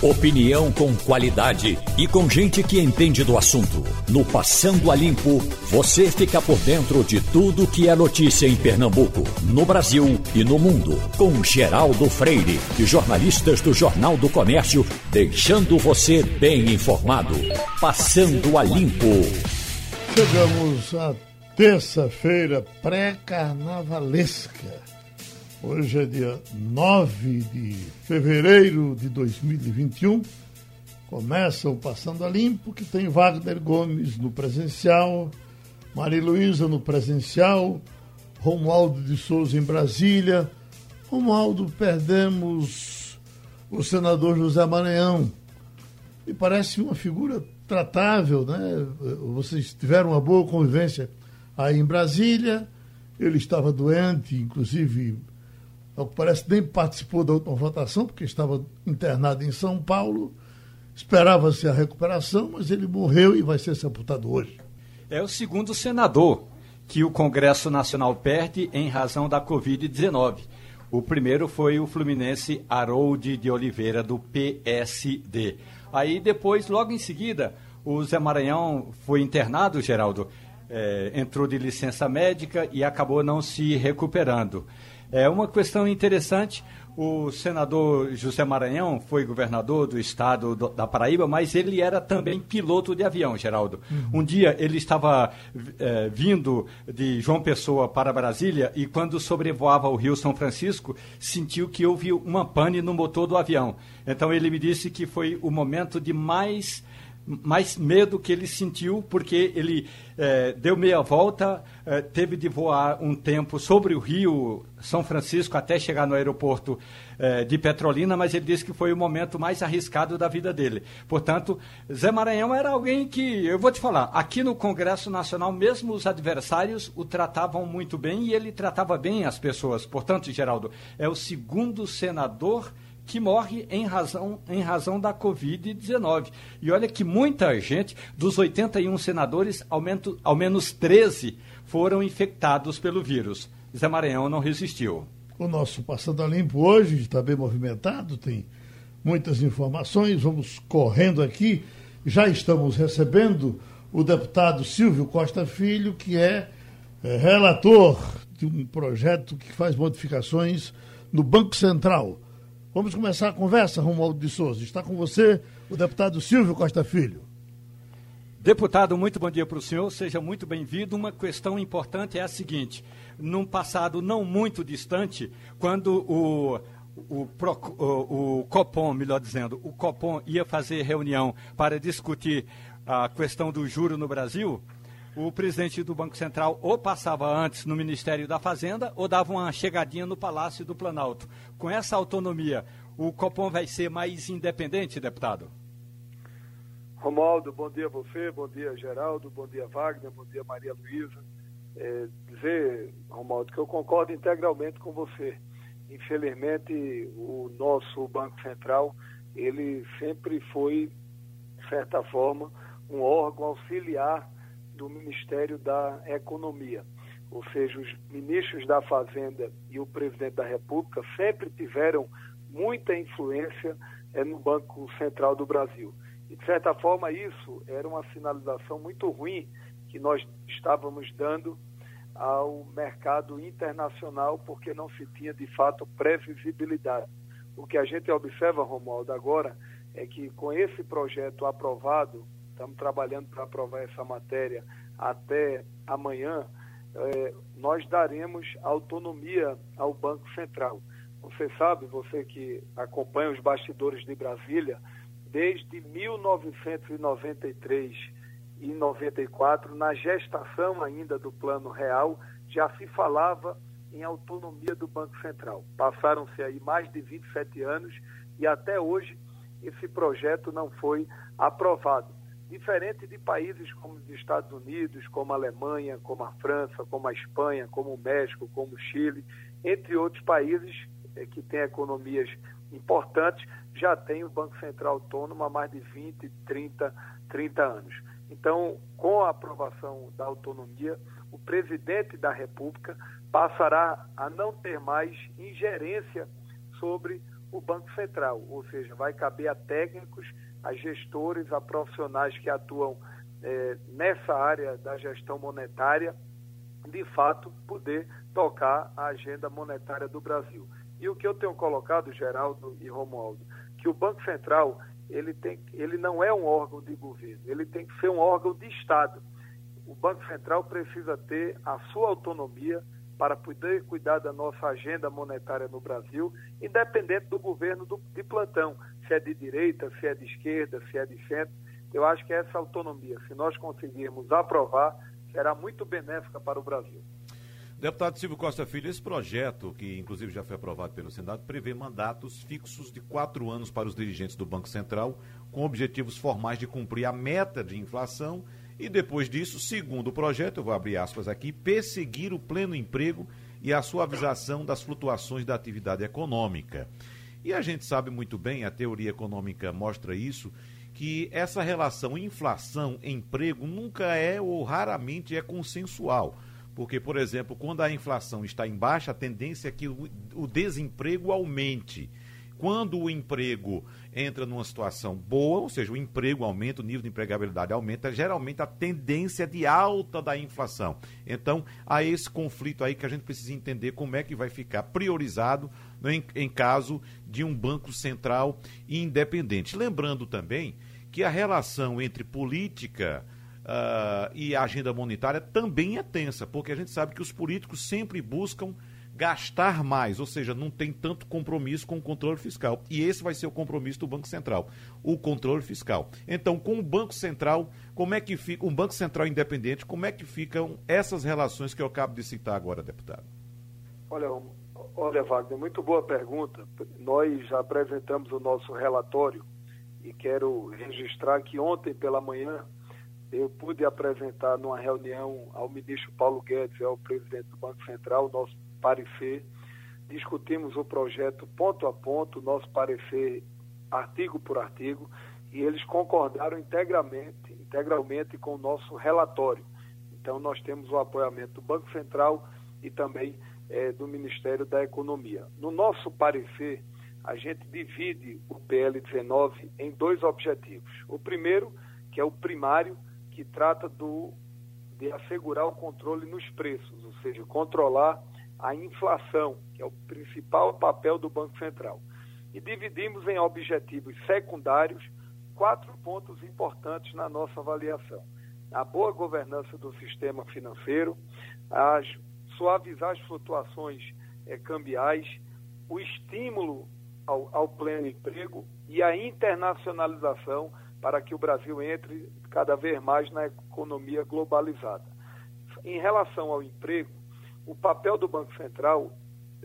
Opinião com qualidade e com gente que entende do assunto. No Passando a Limpo, você fica por dentro de tudo que é notícia em Pernambuco, no Brasil e no mundo. Com Geraldo Freire e jornalistas do Jornal do Comércio, deixando você bem informado. Passando a Limpo. Chegamos à terça-feira pré-carnavalesca. Hoje é dia 9 de fevereiro de 2021. Começa o Passando a Limpo, que tem Wagner Gomes no presencial, Maria Luísa no presencial, Romualdo de Souza em Brasília. Romualdo, perdemos o senador José Maranhão. E parece uma figura tratável, né? Vocês tiveram uma boa convivência aí em Brasília. Ele estava doente, inclusive ao que parece, nem participou da última votação, porque estava internado em São Paulo. Esperava-se a recuperação, mas ele morreu e vai ser sepultado hoje. É o segundo senador que o Congresso Nacional perde em razão da Covid-19. O primeiro foi o fluminense Harold de Oliveira, do PSD. Aí depois, logo em seguida, o Zé Maranhão foi internado, Geraldo, é, entrou de licença médica e acabou não se recuperando. É uma questão interessante. O senador José Maranhão foi governador do estado do, da Paraíba, mas ele era também piloto de avião, Geraldo. Uhum. Um dia ele estava é, vindo de João Pessoa para Brasília e, quando sobrevoava o Rio São Francisco, sentiu que houve uma pane no motor do avião. Então ele me disse que foi o momento de mais mais medo que ele sentiu, porque ele é, deu meia volta, é, teve de voar um tempo sobre o Rio São Francisco até chegar no aeroporto é, de Petrolina, mas ele disse que foi o momento mais arriscado da vida dele. Portanto, Zé Maranhão era alguém que, eu vou te falar, aqui no Congresso Nacional, mesmo os adversários o tratavam muito bem e ele tratava bem as pessoas. Portanto, Geraldo, é o segundo senador que morre em razão, em razão da Covid-19. E olha que muita gente, dos 81 senadores, ao menos, ao menos 13 foram infectados pelo vírus. Zé Maranhão não resistiu. O nosso Passando a Limpo hoje está bem movimentado, tem muitas informações, vamos correndo aqui. Já estamos recebendo o deputado Silvio Costa Filho, que é, é relator de um projeto que faz modificações no Banco Central. Vamos começar a conversa, Romualdo de Souza. Está com você o deputado Silvio Costa Filho. Deputado, muito bom dia para o senhor, seja muito bem-vindo. Uma questão importante é a seguinte: num passado não muito distante, quando o, o, o, o Copom, melhor dizendo, o Copom ia fazer reunião para discutir a questão do juro no Brasil, o presidente do Banco Central ou passava antes no Ministério da Fazenda ou dava uma chegadinha no Palácio do Planalto. Com essa autonomia, o Copom vai ser mais independente, deputado? Romualdo, bom dia a você, bom dia Geraldo, bom dia Wagner, bom dia Maria Luísa. É, dizer, Romualdo, que eu concordo integralmente com você. Infelizmente, o nosso Banco Central, ele sempre foi, de certa forma, um órgão auxiliar do Ministério da Economia. Ou seja, os ministros da Fazenda e o presidente da República sempre tiveram muita influência é, no Banco Central do Brasil. E, de certa forma, isso era uma sinalização muito ruim que nós estávamos dando ao mercado internacional, porque não se tinha, de fato, previsibilidade. O que a gente observa, Romualdo, agora, é que com esse projeto aprovado estamos trabalhando para aprovar essa matéria até amanhã, é, nós daremos autonomia ao Banco Central. Você sabe, você que acompanha os bastidores de Brasília, desde 1993 e 94, na gestação ainda do Plano Real, já se falava em autonomia do Banco Central. Passaram-se aí mais de 27 anos e até hoje esse projeto não foi aprovado diferente de países como os Estados Unidos, como a Alemanha, como a França, como a Espanha, como o México, como o Chile, entre outros países é, que têm economias importantes, já tem o Banco Central autônomo há mais de 20, 30, 30 anos. Então, com a aprovação da autonomia, o presidente da República passará a não ter mais ingerência sobre o Banco Central, ou seja, vai caber a técnicos, a gestores, a profissionais que atuam é, nessa área da gestão monetária, de fato, poder tocar a agenda monetária do Brasil. E o que eu tenho colocado, Geraldo e Romualdo, que o Banco Central ele, tem, ele não é um órgão de governo, ele tem que ser um órgão de Estado. O Banco Central precisa ter a sua autonomia para poder cuidar da nossa agenda monetária no Brasil, independente do governo do, de plantão, se é de direita, se é de esquerda, se é de centro. Eu acho que essa autonomia, se nós conseguirmos aprovar, será muito benéfica para o Brasil. Deputado Silvio Costa Filho, esse projeto, que inclusive já foi aprovado pelo Senado, prevê mandatos fixos de quatro anos para os dirigentes do Banco Central, com objetivos formais de cumprir a meta de inflação e, depois disso, segundo o projeto, eu vou abrir aspas aqui, perseguir o pleno emprego e a suavização das flutuações da atividade econômica. E a gente sabe muito bem, a teoria econômica mostra isso, que essa relação inflação-emprego nunca é ou raramente é consensual. Porque, por exemplo, quando a inflação está em baixa, a tendência é que o desemprego aumente. Quando o emprego entra numa situação boa, ou seja, o emprego aumenta, o nível de empregabilidade aumenta, geralmente a tendência é de alta da inflação. Então, há esse conflito aí que a gente precisa entender como é que vai ficar priorizado em, em caso de um banco central independente. Lembrando também que a relação entre política uh, e a agenda monetária também é tensa, porque a gente sabe que os políticos sempre buscam gastar mais, ou seja, não tem tanto compromisso com o controle fiscal. E esse vai ser o compromisso do Banco Central, o controle fiscal. Então, com o Banco Central, como é que fica, um Banco Central independente, como é que ficam essas relações que eu acabo de citar agora, deputado? Olha, olha, Wagner, muito boa pergunta. Nós já apresentamos o nosso relatório e quero registrar que ontem pela manhã eu pude apresentar numa reunião ao ministro Paulo Guedes, ao presidente do Banco Central, nosso parecer. Discutimos o projeto ponto a ponto, nosso parecer artigo por artigo, e eles concordaram integralmente, integralmente com o nosso relatório. Então, nós temos o apoiamento do Banco Central e também é, do Ministério da Economia. No nosso parecer, a gente divide o PL 19 em dois objetivos. O primeiro, que é o primário, que trata do, de assegurar o controle nos preços, ou seja, controlar a inflação, que é o principal papel do Banco Central. E dividimos em objetivos secundários quatro pontos importantes na nossa avaliação: a boa governança do sistema financeiro, as, suavizar as flutuações é, cambiais, o estímulo ao, ao pleno emprego e a internacionalização para que o Brasil entre cada vez mais na economia globalizada. Em relação ao emprego, o papel do Banco Central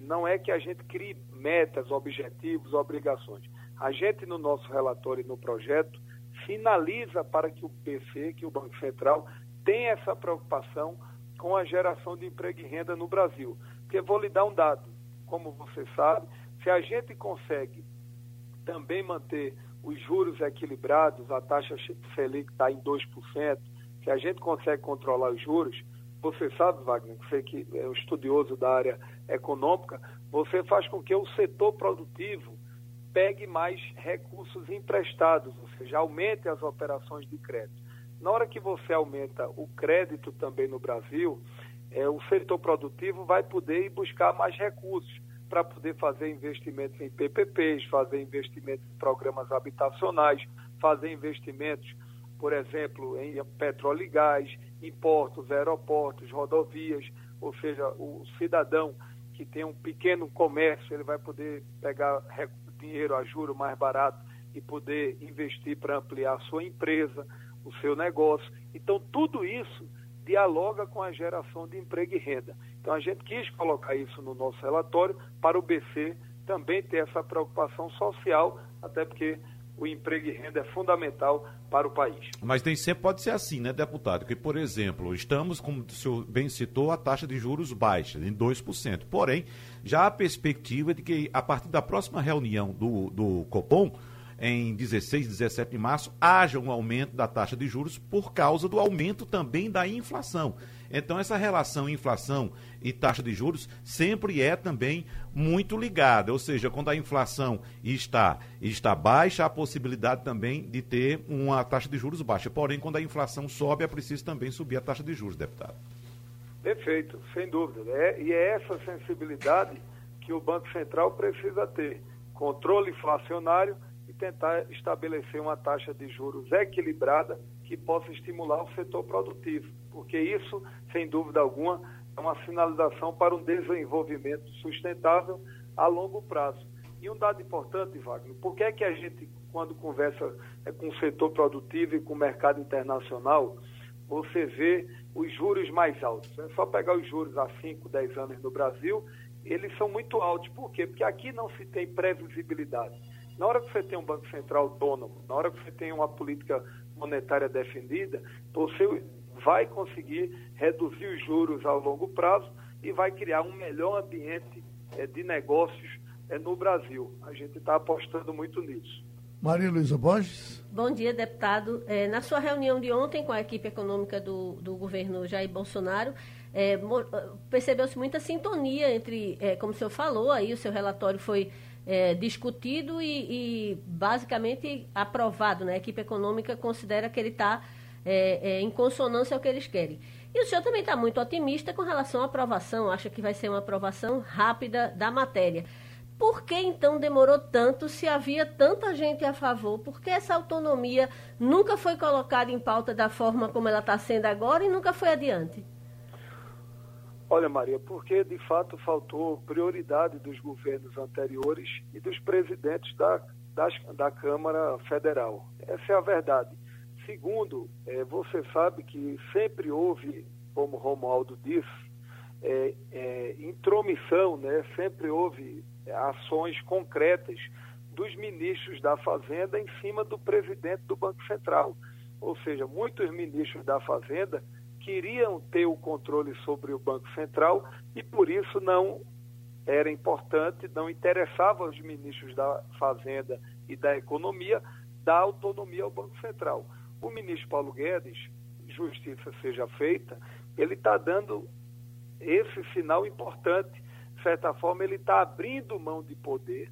não é que a gente crie metas, objetivos, obrigações. A gente, no nosso relatório e no projeto, finaliza para que o BC, que o Banco Central, tenha essa preocupação com a geração de emprego e renda no Brasil. Porque vou lhe dar um dado. Como você sabe, se a gente consegue também manter os juros equilibrados, a taxa Selic está em 2%, se a gente consegue controlar os juros, você sabe, Wagner, você que é um estudioso da área econômica, você faz com que o setor produtivo pegue mais recursos emprestados, ou seja, aumente as operações de crédito. Na hora que você aumenta o crédito também no Brasil, é, o setor produtivo vai poder ir buscar mais recursos para poder fazer investimentos em PPPs, fazer investimentos em programas habitacionais, fazer investimentos, por exemplo, em petróleo e gás, em portos, aeroportos, rodovias, ou seja, o cidadão que tem um pequeno comércio, ele vai poder pegar dinheiro a juro mais barato e poder investir para ampliar a sua empresa, o seu negócio. Então, tudo isso dialoga com a geração de emprego e renda. Então a gente quis colocar isso no nosso relatório para o BC também ter essa preocupação social, até porque o emprego e renda é fundamental para o país. Mas nem sempre pode ser assim, né, deputado? Que, por exemplo, estamos, como o senhor bem citou, a taxa de juros baixa, em 2%. Porém, já há perspectiva de que, a partir da próxima reunião do, do Copom, em 16, 17 de março, haja um aumento da taxa de juros por causa do aumento também da inflação. Então, essa relação inflação e taxa de juros sempre é também muito ligada. Ou seja, quando a inflação está, está baixa, há a possibilidade também de ter uma taxa de juros baixa. Porém, quando a inflação sobe, é preciso também subir a taxa de juros, deputado. Perfeito, sem dúvida. É, e é essa sensibilidade que o Banco Central precisa ter. Controle inflacionário e tentar estabelecer uma taxa de juros equilibrada que possa estimular o setor produtivo, porque isso, sem dúvida alguma, é uma sinalização para um desenvolvimento sustentável a longo prazo. E um dado importante, Wagner, por que é que a gente, quando conversa é, com o setor produtivo e com o mercado internacional, você vê os juros mais altos? É só pegar os juros há 5, 10 anos no Brasil, eles são muito altos. Por quê? Porque aqui não se tem previsibilidade. Na hora que você tem um Banco Central autônomo, na hora que você tem uma política monetária defendida, você vai conseguir reduzir os juros ao longo prazo e vai criar um melhor ambiente é, de negócios é, no Brasil. A gente está apostando muito nisso. Maria Luísa Borges. Bom dia, deputado. É, na sua reunião de ontem com a equipe econômica do, do governo Jair Bolsonaro, é, percebeu-se muita sintonia entre, é, como o senhor falou, aí o seu relatório foi é, discutido e, e, basicamente aprovado. Né? A equipe econômica considera que ele está é, é, em consonância ao que eles querem. E o senhor também está muito otimista com relação à aprovação, acha que vai ser uma aprovação rápida da matéria. Por que então demorou tanto se havia tanta gente a favor? Por que essa autonomia nunca foi colocada em pauta da forma como ela está sendo agora e nunca foi adiante? Olha, Maria, porque de fato faltou prioridade dos governos anteriores e dos presidentes da, das, da Câmara Federal. Essa é a verdade. Segundo, é, você sabe que sempre houve, como Romualdo disse, é, é, intromissão, né? sempre houve ações concretas dos ministros da Fazenda em cima do presidente do Banco Central. Ou seja, muitos ministros da Fazenda queriam ter o controle sobre o Banco Central e por isso não era importante, não interessava aos ministros da Fazenda e da Economia dar autonomia ao Banco Central. O ministro Paulo Guedes, justiça seja feita, ele está dando esse sinal importante. De certa forma, ele está abrindo mão de poder.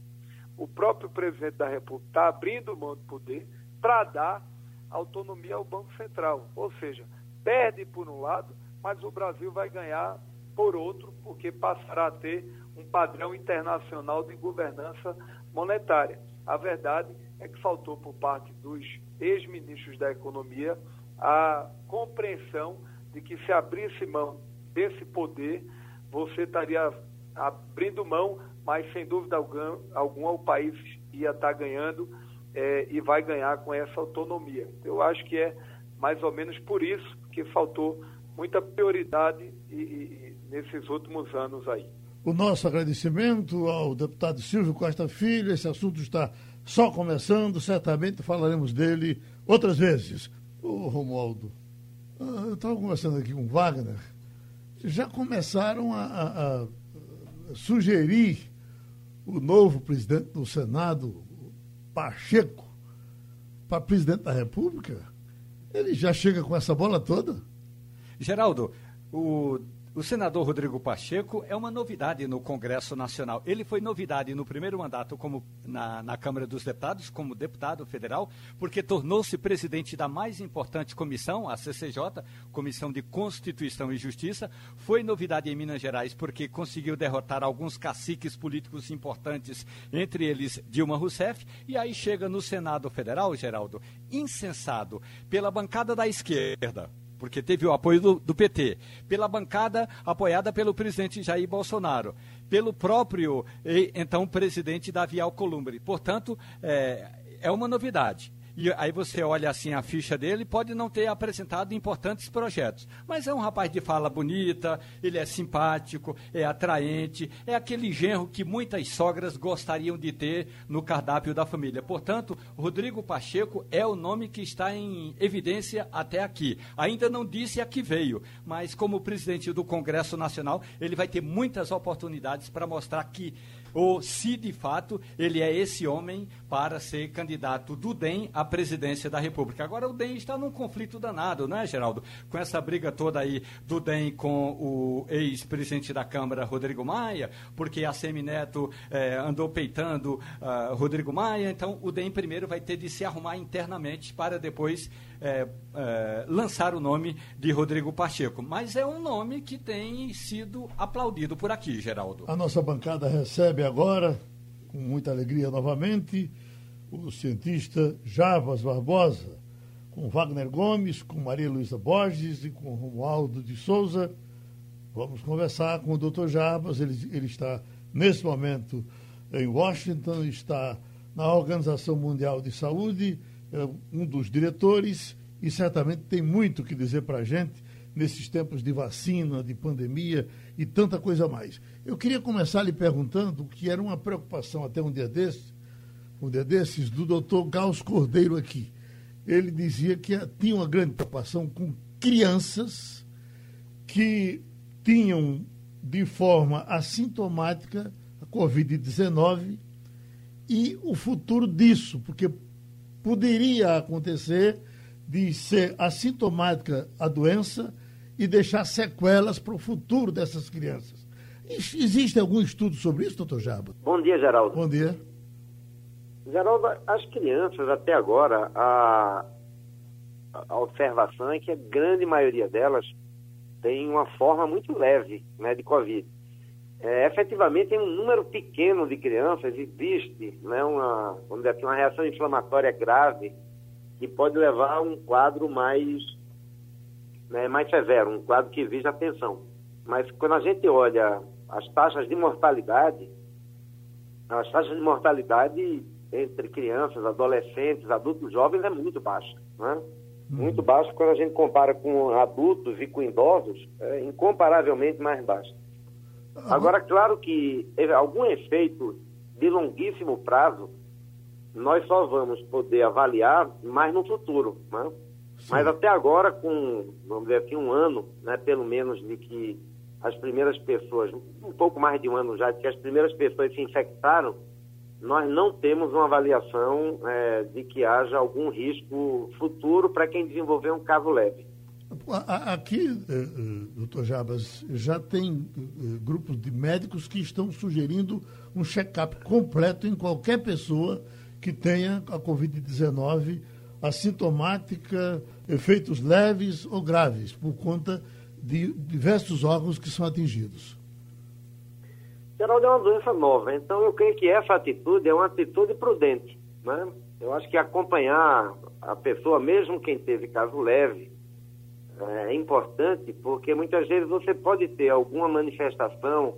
O próprio presidente da República está abrindo mão de poder para dar autonomia ao Banco Central. Ou seja, perde por um lado, mas o Brasil vai ganhar por outro, porque passará a ter um padrão internacional de governança monetária. A verdade é que faltou por parte dos ex-ministros da Economia a compreensão de que se abrisse mão desse poder, você estaria abrindo mão, mas sem dúvida alguma o país ia estar ganhando é, e vai ganhar com essa autonomia. Eu acho que é mais ou menos por isso que faltou muita prioridade e, e, nesses últimos anos aí. O nosso agradecimento ao deputado Silvio Costa Filho. Esse assunto está só começando, certamente falaremos dele outras vezes. Ô Romualdo, ah, eu estava conversando aqui com o Wagner, já começaram a, a, a sugerir o novo presidente do Senado, Pacheco, para presidente da República? Ele já chega com essa bola toda? Geraldo, o o senador Rodrigo Pacheco é uma novidade no Congresso Nacional. Ele foi novidade no primeiro mandato como na, na Câmara dos Deputados, como deputado federal, porque tornou-se presidente da mais importante comissão, a CCJ, Comissão de Constituição e Justiça. Foi novidade em Minas Gerais porque conseguiu derrotar alguns caciques políticos importantes, entre eles Dilma Rousseff, e aí chega no Senado Federal, Geraldo, incensado pela bancada da esquerda porque teve o apoio do, do, PT, pela bancada apoiada pelo presidente Jair Bolsonaro, pelo próprio, então, presidente Davi Alcolumbre. Portanto, é, é uma novidade. E aí você olha assim a ficha dele, pode não ter apresentado importantes projetos, mas é um rapaz de fala bonita, ele é simpático, é atraente, é aquele genro que muitas sogras gostariam de ter no cardápio da família. Portanto, Rodrigo Pacheco é o nome que está em evidência até aqui. Ainda não disse a que veio, mas como presidente do Congresso Nacional, ele vai ter muitas oportunidades para mostrar que ou se de fato ele é esse homem para ser candidato do DEM à presidência da República. Agora o DEM está num conflito danado, não é, Geraldo? Com essa briga toda aí do DEM com o ex-presidente da Câmara, Rodrigo Maia, porque a Semineto eh, andou peitando uh, Rodrigo Maia, então o DEM primeiro vai ter de se arrumar internamente para depois é, é, lançar o nome de Rodrigo Pacheco. Mas é um nome que tem sido aplaudido por aqui, Geraldo. A nossa bancada recebe agora, com muita alegria novamente, o cientista Javas Barbosa, com Wagner Gomes, com Maria Luísa Borges e com Romualdo de Souza. Vamos conversar com o Dr. Jarbas, ele, ele está nesse momento em Washington, está na Organização Mundial de Saúde é um dos diretores e certamente tem muito que dizer para a gente nesses tempos de vacina, de pandemia e tanta coisa mais. Eu queria começar lhe perguntando que era uma preocupação até um dia desses, um dia desses, do doutor Gauss Cordeiro aqui. Ele dizia que tinha uma grande preocupação com crianças que tinham de forma assintomática a Covid-19 e o futuro disso, porque poderia acontecer de ser assintomática a doença e deixar sequelas para o futuro dessas crianças. Existe algum estudo sobre isso, doutor Jaba? Bom dia, Geraldo. Bom dia. Geraldo, as crianças, até agora, a, a observação é que a grande maioria delas tem uma forma muito leve né, de Covid é, efetivamente, em um número pequeno de crianças existe né, uma, vamos dizer assim, uma reação inflamatória grave que pode levar a um quadro mais, né, mais severo, um quadro que exige atenção. Mas quando a gente olha as taxas de mortalidade, as taxas de mortalidade entre crianças, adolescentes, adultos jovens é muito baixa. Né? Muito uhum. baixa quando a gente compara com adultos e com idosos, é incomparavelmente mais baixa. Agora, claro que algum efeito de longuíssimo prazo, nós só vamos poder avaliar mais no futuro. Né? Mas até agora, com, vamos dizer assim, um ano, né, pelo menos, de que as primeiras pessoas, um pouco mais de um ano já, de que as primeiras pessoas se infectaram, nós não temos uma avaliação é, de que haja algum risco futuro para quem desenvolver um caso leve. Aqui, eh, eh, doutor Jabas, já tem eh, grupos de médicos que estão sugerindo um check-up completo em qualquer pessoa que tenha a Covid-19 assintomática, efeitos leves ou graves, por conta de diversos órgãos que são atingidos. Geraldo, é uma doença nova, então eu creio que essa atitude é uma atitude prudente. Né? Eu acho que acompanhar a pessoa, mesmo quem teve caso leve, é importante porque muitas vezes você pode ter alguma manifestação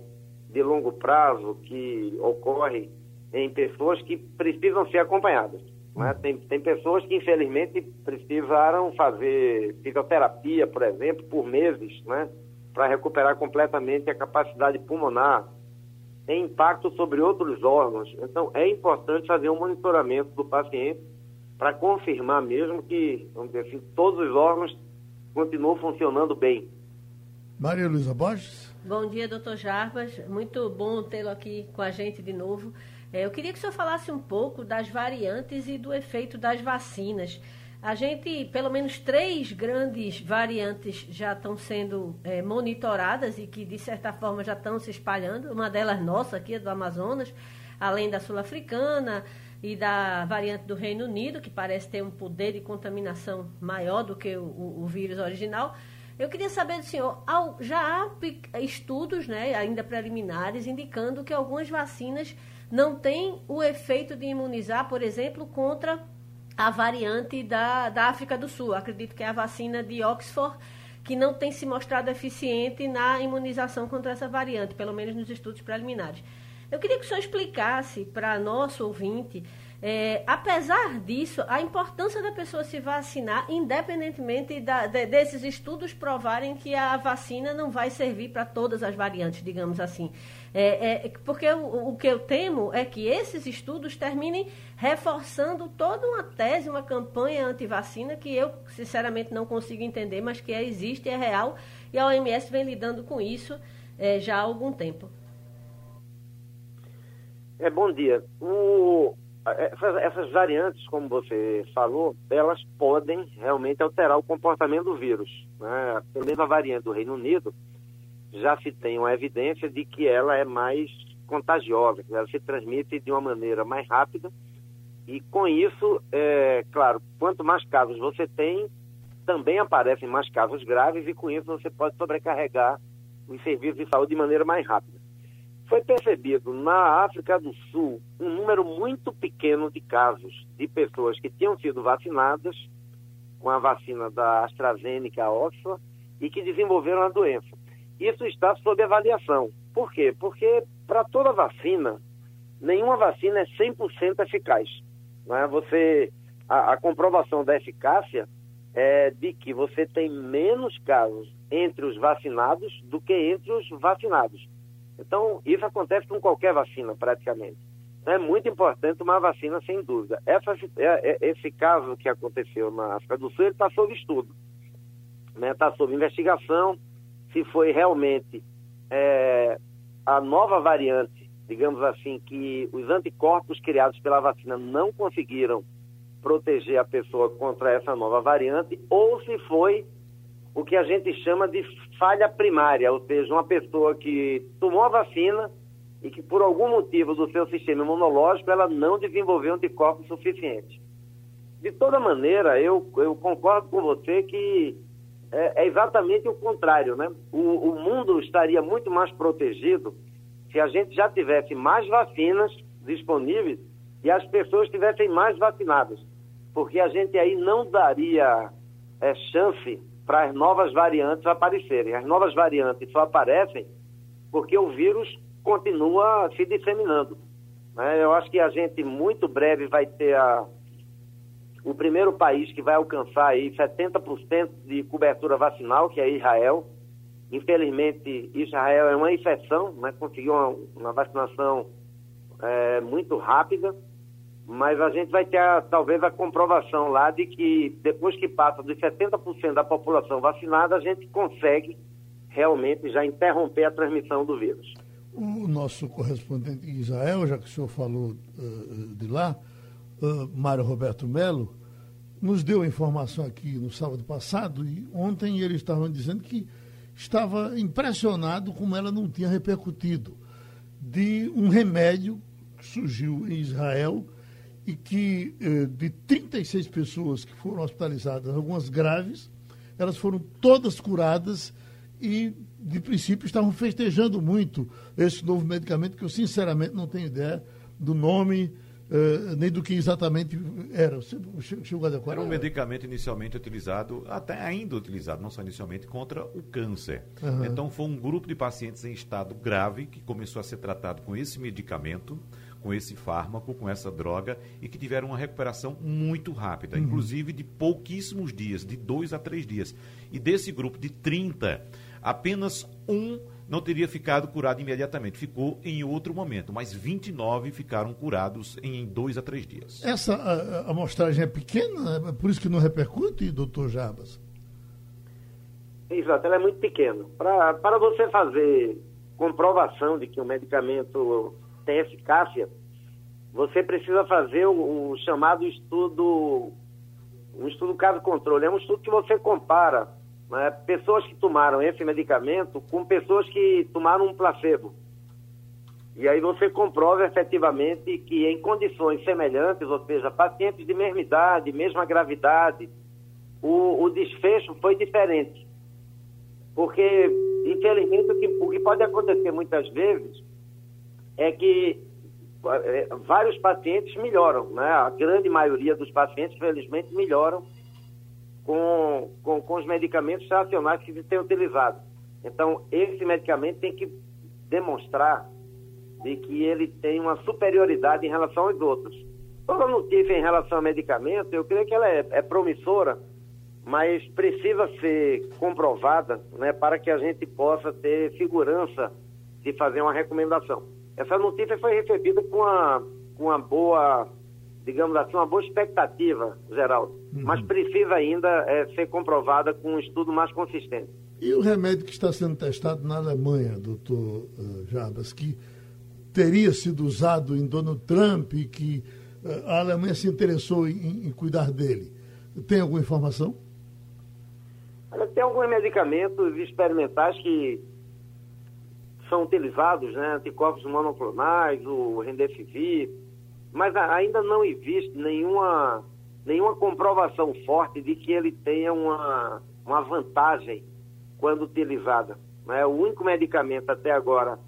de longo prazo que ocorre em pessoas que precisam ser acompanhadas. Né? Tem, tem pessoas que, infelizmente, precisaram fazer fisioterapia, por exemplo, por meses, né? para recuperar completamente a capacidade pulmonar. Tem impacto sobre outros órgãos. Então, é importante fazer um monitoramento do paciente para confirmar mesmo que, vamos dizer assim, todos os órgãos continuou funcionando bem. Maria Luísa Borges. Bom dia, doutor Jarbas. Muito bom tê-lo aqui com a gente de novo. É, eu queria que o senhor falasse um pouco das variantes e do efeito das vacinas. A gente, pelo menos três grandes variantes já estão sendo é, monitoradas e que, de certa forma, já estão se espalhando. Uma delas nossa aqui, do Amazonas, além da sul-africana, e da variante do Reino Unido, que parece ter um poder de contaminação maior do que o, o, o vírus original. Eu queria saber do senhor, já há estudos, né, ainda preliminares, indicando que algumas vacinas não têm o efeito de imunizar, por exemplo, contra a variante da, da África do Sul. Acredito que é a vacina de Oxford, que não tem se mostrado eficiente na imunização contra essa variante, pelo menos nos estudos preliminares. Eu queria que o senhor explicasse para nosso ouvinte, é, apesar disso, a importância da pessoa se vacinar, independentemente da, de, desses estudos provarem que a vacina não vai servir para todas as variantes, digamos assim. É, é, porque o, o, que eu temo é que esses estudos terminem reforçando toda uma tese, uma campanha anti-vacina que eu, sinceramente, não consigo entender, mas que existe, é real, e a OMS vem lidando com isso é, já há algum tempo. É, bom dia. O, essas, essas, variantes, como você falou, elas podem realmente alterar o comportamento do vírus. Né? A mesma variante do Reino Unido já se tem uma evidência de que ela é mais contagiosa, ela se transmite de uma maneira mais rápida e com isso, é, claro, quanto mais casos você tem, também aparecem mais casos graves e com isso você pode sobrecarregar os serviços de saúde de maneira mais rápida. Foi percebido na África do Sul um número muito pequeno de casos de pessoas que tinham sido vacinadas com a vacina da AstraZeneca Oxford e que desenvolveram a doença. Isso está sob avaliação. Por quê? Porque para toda vacina, nenhuma vacina é 100% eficaz. É? Você, a, a comprovação da eficácia é de que você tem menos casos entre os vacinados do que entre os vacinados. Então, isso acontece com qualquer vacina, praticamente. Então, é muito importante uma vacina, sem dúvida. Essa, é, é, esse caso que aconteceu na África do Sul, está sob estudo. Está né? Tá sob investigação se foi realmente é, a nova variante, digamos assim, que os anticorpos criados pela vacina não conseguiram proteger a pessoa contra essa nova variante, ou se foi o que a gente chama de falha primária, ou seja, uma pessoa que tomou a vacina e que por algum motivo do seu sistema imunológico ela não desenvolveu anticorpos suficientes. De toda maneira, eu, eu concordo com você que é, é exatamente o contrário, né? O, o mundo estaria muito mais protegido se a gente já tivesse mais vacinas disponíveis e as pessoas estivessem mais vacinadas, porque a gente aí não daria é, chance para as novas variantes aparecerem. As novas variantes só aparecem porque o vírus continua se disseminando. Né? Eu acho que a gente muito breve vai ter a, o primeiro país que vai alcançar aí 70% de cobertura vacinal, que é Israel. Infelizmente, Israel é uma exceção, né? conseguiu uma, uma vacinação é, muito rápida mas a gente vai ter a, talvez a comprovação lá de que depois que passa dos 70% da população vacinada, a gente consegue realmente já interromper a transmissão do vírus. O nosso correspondente em Israel, já que o senhor falou uh, de lá, uh, Mário Roberto Melo, nos deu informação aqui no sábado passado e ontem eles estavam dizendo que estava impressionado como ela não tinha repercutido de um remédio que surgiu em Israel e que eh, de 36 pessoas que foram hospitalizadas, algumas graves, elas foram todas curadas e, de princípio, estavam festejando muito esse novo medicamento, que eu sinceramente não tenho ideia do nome. Uh, nem do que exatamente era. Chegou a Era um medicamento inicialmente utilizado, até ainda utilizado, não só inicialmente, contra o câncer. Uhum. Então, foi um grupo de pacientes em estado grave que começou a ser tratado com esse medicamento com esse fármaco, com essa droga, e que tiveram uma recuperação muito rápida, uhum. inclusive de pouquíssimos dias, de dois a três dias. E desse grupo de 30, apenas um não teria ficado curado imediatamente, ficou em outro momento, mas 29 ficaram curados em dois a três dias. Essa a, amostragem é pequena, é por isso que não repercute, doutor Jabas? Exato, ela é muito pequena. Para você fazer comprovação de que o medicamento tem eficácia, você precisa fazer o, o chamado estudo, um estudo caso controle. É um estudo que você compara né, pessoas que tomaram esse medicamento com pessoas que tomaram um placebo. E aí você comprova efetivamente que em condições semelhantes, ou seja, pacientes de mesma idade, mesma gravidade, o, o desfecho foi diferente. Porque, infelizmente, o que, o que pode acontecer muitas vezes é que é, vários pacientes melhoram, né? A grande maioria dos pacientes, felizmente, melhoram com, com, com os medicamentos racionais que se tem utilizado. Então, esse medicamento tem que demonstrar de que ele tem uma superioridade em relação aos outros. Toda notícia em relação ao medicamento, eu creio que ela é, é promissora, mas precisa ser comprovada né, para que a gente possa ter segurança de fazer uma recomendação. Essa notícia foi recebida com uma, com uma boa, digamos assim, uma boa expectativa, Geraldo. Uhum. Mas precisa ainda é, ser comprovada com um estudo mais consistente. E o remédio que está sendo testado na Alemanha, doutor uh, Jarbas, que teria sido usado em Donald Trump e que uh, a Alemanha se interessou em, em, cuidar dele. Tem alguma informação? Tem alguns medicamentos experimentais que são utilizados, né, anticorpos monoclonais, o Remdesivir, mas ainda não existe nenhuma, nenhuma comprovação forte de que ele tenha uma, uma vantagem quando utilizada. Né? O único medicamento até agora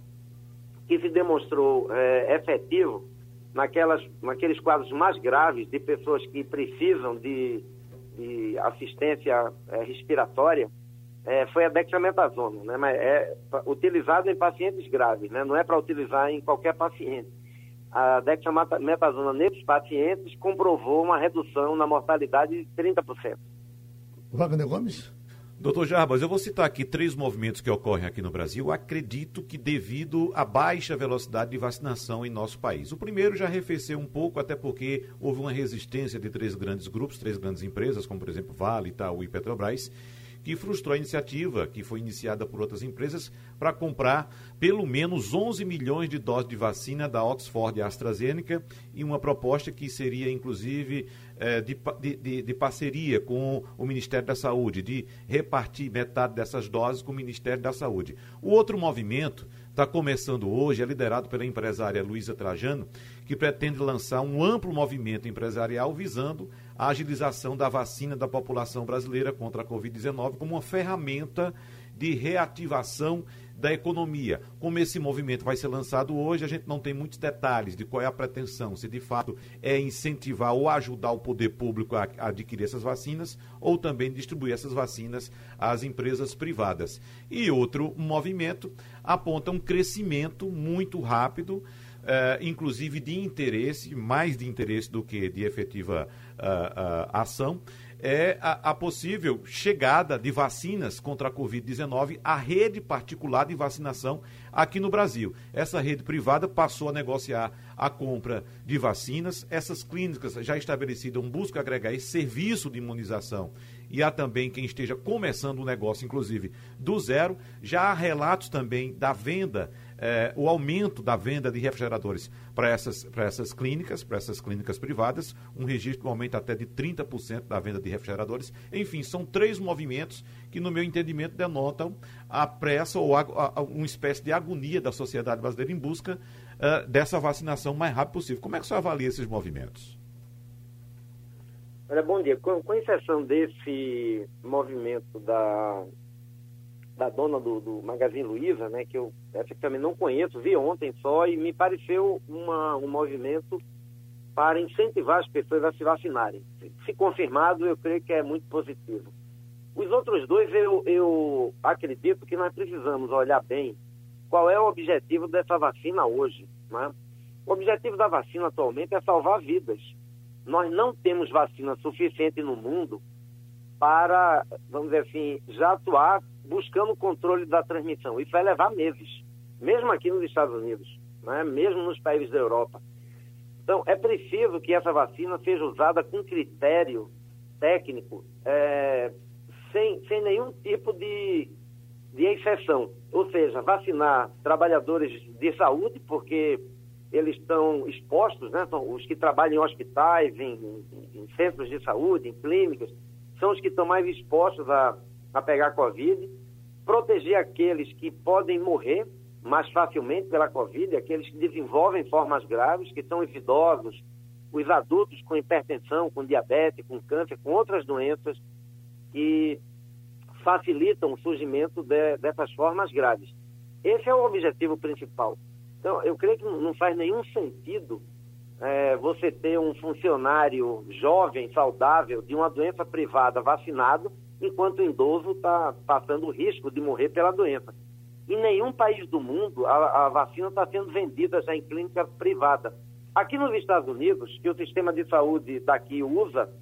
que se demonstrou é, efetivo naquelas, naqueles quadros mais graves de pessoas que precisam de, de assistência é, respiratória é, foi a dexametasona, né? Mas é utilizado em pacientes graves, né? Não é para utilizar em qualquer paciente. A dexametasona nesses pacientes comprovou uma redução na mortalidade de 30%. Wagner Gomes? Doutor Jarbas, eu vou citar aqui três movimentos que ocorrem aqui no Brasil. Acredito que devido à baixa velocidade de vacinação em nosso país. O primeiro já arrefeceu um pouco, até porque houve uma resistência de três grandes grupos, três grandes empresas, como por exemplo Vale, Itaú e Petrobras, que frustrou a iniciativa que foi iniciada por outras empresas para comprar pelo menos 11 milhões de doses de vacina da Oxford e AstraZeneca e uma proposta que seria, inclusive, é, de, de, de, parceria com o Ministério da Saúde, de repartir metade dessas doses com o Ministério da Saúde. O outro movimento está começando hoje, é liderado pela empresária Luísa Trajano, que pretende lançar um amplo movimento empresarial visando a agilização da vacina da população brasileira contra a Covid-19 como uma ferramenta de reativação da economia. Como esse movimento vai ser lançado hoje, a gente não tem muitos detalhes de qual é a pretensão, se de fato é incentivar ou ajudar o poder público a adquirir essas vacinas ou também distribuir essas vacinas às empresas privadas. E outro movimento aponta um crescimento muito rápido uh, inclusive de interesse, mais de interesse do que de efetiva uh, uh, ação, é a, a, possível chegada de vacinas contra a Covid-19 à rede particular de vacinação aqui no Brasil. Essa rede privada passou a negociar a compra de vacinas. Essas clínicas já estabelecidas buscam agregar esse serviço de imunização e há também quem esteja começando o negócio, inclusive do zero. Já há relatos também da venda é, o aumento da venda de refrigeradores para essas, essas clínicas, para essas clínicas privadas, um registro aumenta até de 30% da venda de refrigeradores. Enfim, são três movimentos que, no meu entendimento, denotam a pressa ou a, a, uma espécie de agonia da sociedade brasileira em busca uh, dessa vacinação o mais rápido possível. Como é que você avalia esses movimentos? Olha, bom dia. Com, com exceção desse movimento da da dona do, do Magazine Luiza, né, que eu efetivamente não conheço, vi ontem só e me pareceu uma, um movimento para incentivar as pessoas a se vacinarem. Se, se confirmado, eu creio que é muito positivo. Os outros dois, eu, eu acredito que nós precisamos olhar bem qual é o objetivo dessa vacina hoje. Né? O objetivo da vacina atualmente é salvar vidas. Nós não temos vacina suficiente no mundo para, vamos dizer assim, já atuar buscando o controle da transmissão. Isso vai levar meses, mesmo aqui nos Estados Unidos, né? mesmo nos países da Europa. Então, é preciso que essa vacina seja usada com critério técnico, é, sem, sem nenhum tipo de, de exceção. Ou seja, vacinar trabalhadores de saúde, porque eles estão expostos, né? Os que trabalham em hospitais, em, em, em centros de saúde, em clínicas, são os que estão mais expostos a a pegar Covid, proteger aqueles que podem morrer mais facilmente pela Covid, aqueles que desenvolvem formas graves, que são os idosos, os adultos com hipertensão, com diabetes, com câncer, com outras doenças que facilitam o surgimento de, dessas formas graves. Esse é o objetivo principal. Então, eu creio que não faz nenhum sentido é, você ter um funcionário jovem, saudável, de uma doença privada vacinado, enquanto o idoso está passando o risco de morrer pela doença. Em nenhum país do mundo a, a vacina está sendo vendida já em clínica privada. Aqui nos Estados Unidos, que o sistema de saúde daqui usa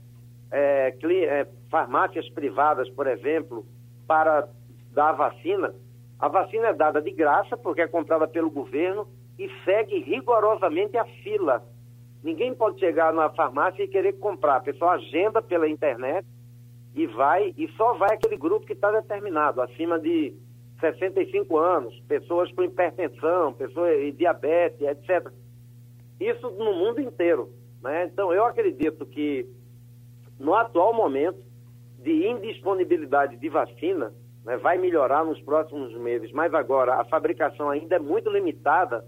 é, é, farmácias privadas, por exemplo, para dar vacina, a vacina é dada de graça, porque é comprada pelo governo e segue rigorosamente a fila. Ninguém pode chegar na farmácia e querer comprar. A pessoa agenda pela internet e vai, e só vai aquele grupo que está determinado, acima de 65 anos, pessoas com hipertensão, pessoas e diabetes, etc. Isso no mundo inteiro. Né? Então, eu acredito que no atual momento de indisponibilidade de vacina, né, vai melhorar nos próximos meses, mas agora a fabricação ainda é muito limitada.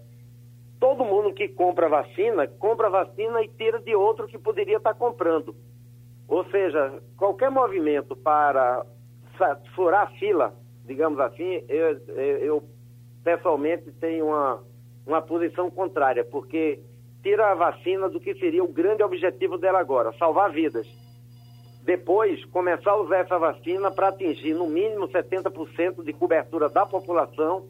Todo mundo que compra vacina, compra vacina e tira de outro que poderia estar comprando. Ou seja, qualquer movimento para furar a fila, digamos assim, eu, eu pessoalmente tenho uma, uma posição contrária, porque tira a vacina do que seria o grande objetivo dela agora, salvar vidas. Depois, começar a usar essa vacina para atingir no mínimo 70% de cobertura da população,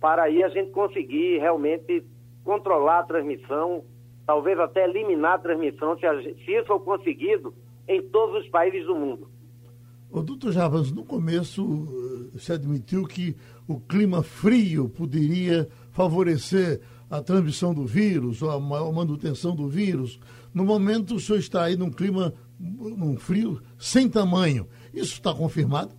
para aí a gente conseguir realmente controlar a transmissão, talvez até eliminar a transmissão, se, a, se isso for conseguido em todos os países do mundo. O doutor Jarbas, no começo eh, se admitiu que o clima frio poderia favorecer a transmissão do vírus, ou a manutenção do vírus. No momento, o senhor está aí num clima num frio sem tamanho. Isso está confirmado?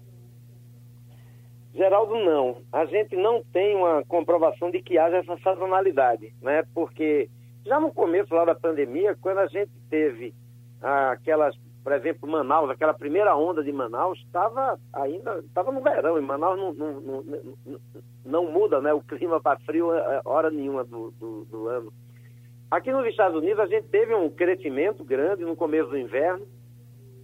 Geraldo, não. A gente não tem uma comprovação de que haja essa sazonalidade, né? Porque já no começo lá da pandemia, quando a gente teve aquelas, por exemplo, Manaus, aquela primeira onda de Manaus, estava ainda, estava no verão, e Manaus não, não, não, não, muda né, o clima para frio eh, hora nenhuma do, do, do ano. Aqui nos Estados Unidos a gente teve um crescimento grande no começo do inverno,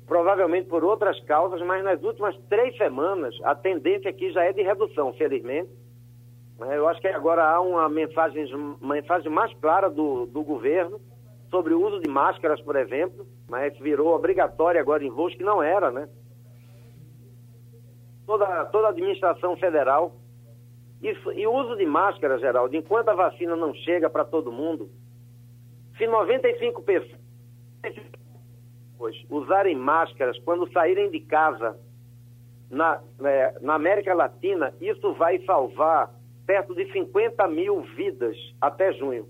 provavelmente por outras causas, mas nas últimas três semanas a tendência aqui já é de redução, felizmente. Né? Eu acho que agora há uma mensagem, uma mensagem mais clara do, do governo sobre o uso de máscaras, por exemplo, mas virou obrigatório agora em voos que não era, né? Toda, toda a administração federal. Isso, e o uso de máscara, Geraldo, enquanto a vacina não chega para todo mundo, se 95 pessoas usarem máscaras quando saírem de casa na, é, na América Latina, isso vai salvar perto de 50 mil vidas até junho.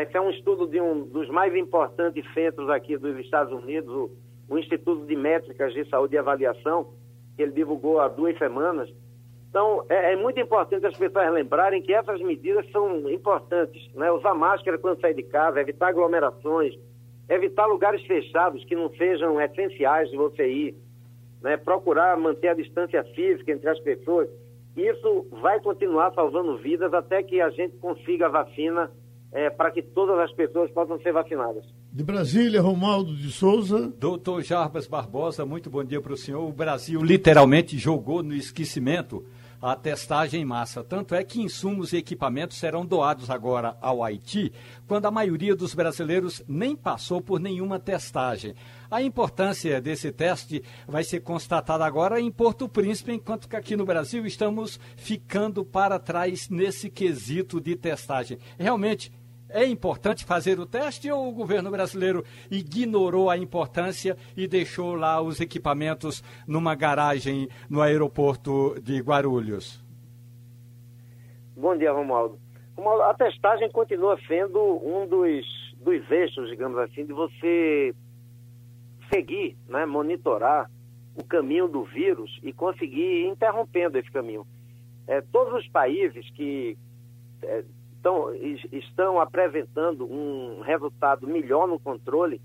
Esse é um estudo de um dos mais importantes centros aqui dos Estados Unidos, o, o Instituto de Métricas de Saúde e Avaliação, que ele divulgou há duas semanas. Então, é, é, muito importante as pessoas lembrarem que essas medidas são importantes. Né? Usar máscara quando sair de casa, evitar aglomerações, evitar lugares fechados que não sejam essenciais de você ir, né? procurar manter a distância física entre as pessoas. Isso vai continuar salvando vidas até que a gente consiga a vacina é, para que todas as pessoas possam ser vacinadas. De Brasília, Romaldo de Souza. Doutor Jarbas Barbosa, muito bom dia para o senhor. O Brasil literalmente jogou no esquecimento a testagem em massa. Tanto é que insumos e equipamentos serão doados agora ao Haiti, quando a maioria dos brasileiros nem passou por nenhuma testagem. A importância desse teste vai ser constatada agora em Porto Príncipe, enquanto que aqui no Brasil estamos ficando para trás nesse quesito de testagem. Realmente é importante fazer o teste ou o governo brasileiro ignorou a importância e deixou lá os equipamentos numa garagem no aeroporto de Guarulhos? Bom dia, Romualdo. Romualdo a testagem continua sendo um dos, dos eixos, digamos assim, de você seguir, né, monitorar o caminho do vírus e conseguir ir interrompendo esse caminho. É, todos os países que é, estão, estão apresentando um resultado melhor no controle,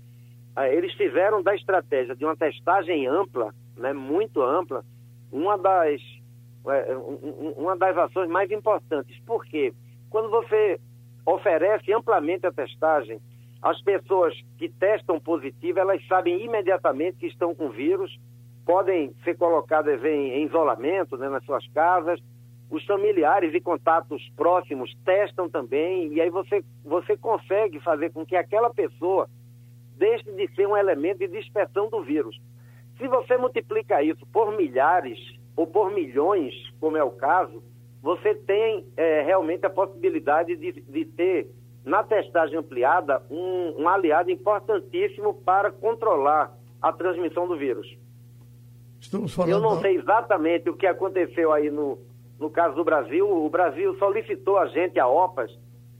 eh, eles fizeram da estratégia de uma testagem ampla, né, muito ampla, uma das, eh, uma das ações mais importantes. Por quê? Quando você oferece amplamente a testagem, as pessoas que testam positivo, elas sabem imediatamente que estão com vírus, podem ser colocadas em, em isolamento né, nas suas casas, os familiares e contatos próximos testam também, e aí você, você consegue fazer com que aquela pessoa deixe de ser um elemento de dispersão do vírus. Se você multiplica isso por milhares ou por milhões, como é o caso, você tem é, realmente a possibilidade de, de ter na testagem ampliada um, um aliado importantíssimo para controlar a transmissão do vírus. Eu não sei exatamente o que aconteceu aí no, no caso do Brasil, o Brasil solicitou a gente, a OPAS,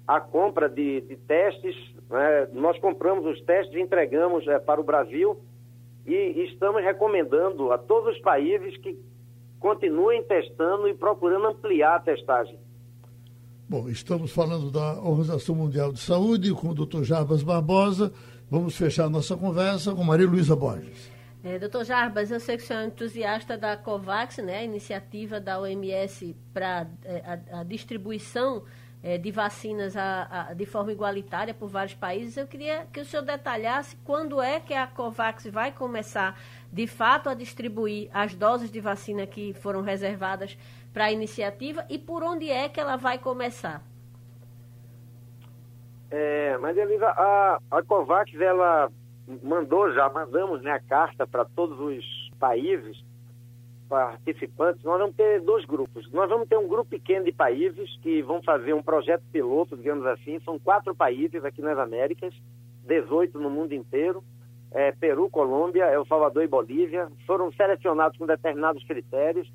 a compra de, de testes. Né? Nós compramos os testes entregamos é, para o Brasil e estamos recomendando a todos os países que continuem testando e procurando ampliar a testagem. Bom, estamos falando da Organização Mundial de Saúde com o Dr. Jarbas Barbosa. Vamos fechar nossa conversa com Maria Luísa Borges. É, doutor Jarbas, eu sei que o senhor é entusiasta da COVAX, né, a iniciativa da OMS para é, a, a, distribuição é, de vacinas a, a, de forma igualitária por vários países. Eu queria que o senhor detalhasse quando é que a COVAX vai começar, de fato, a distribuir as doses de vacina que foram reservadas para a iniciativa e por onde é que ela vai começar. É, mas Elisa, a, a COVAX, ela mandou já, mandamos né, a carta para todos os países participantes, nós vamos ter dois grupos. Nós vamos ter um grupo pequeno de países que vão fazer um projeto piloto, digamos assim. São quatro países aqui nas Américas, 18 no mundo inteiro. É, Peru, Colômbia, El Salvador e Bolívia. Foram selecionados com determinados critérios.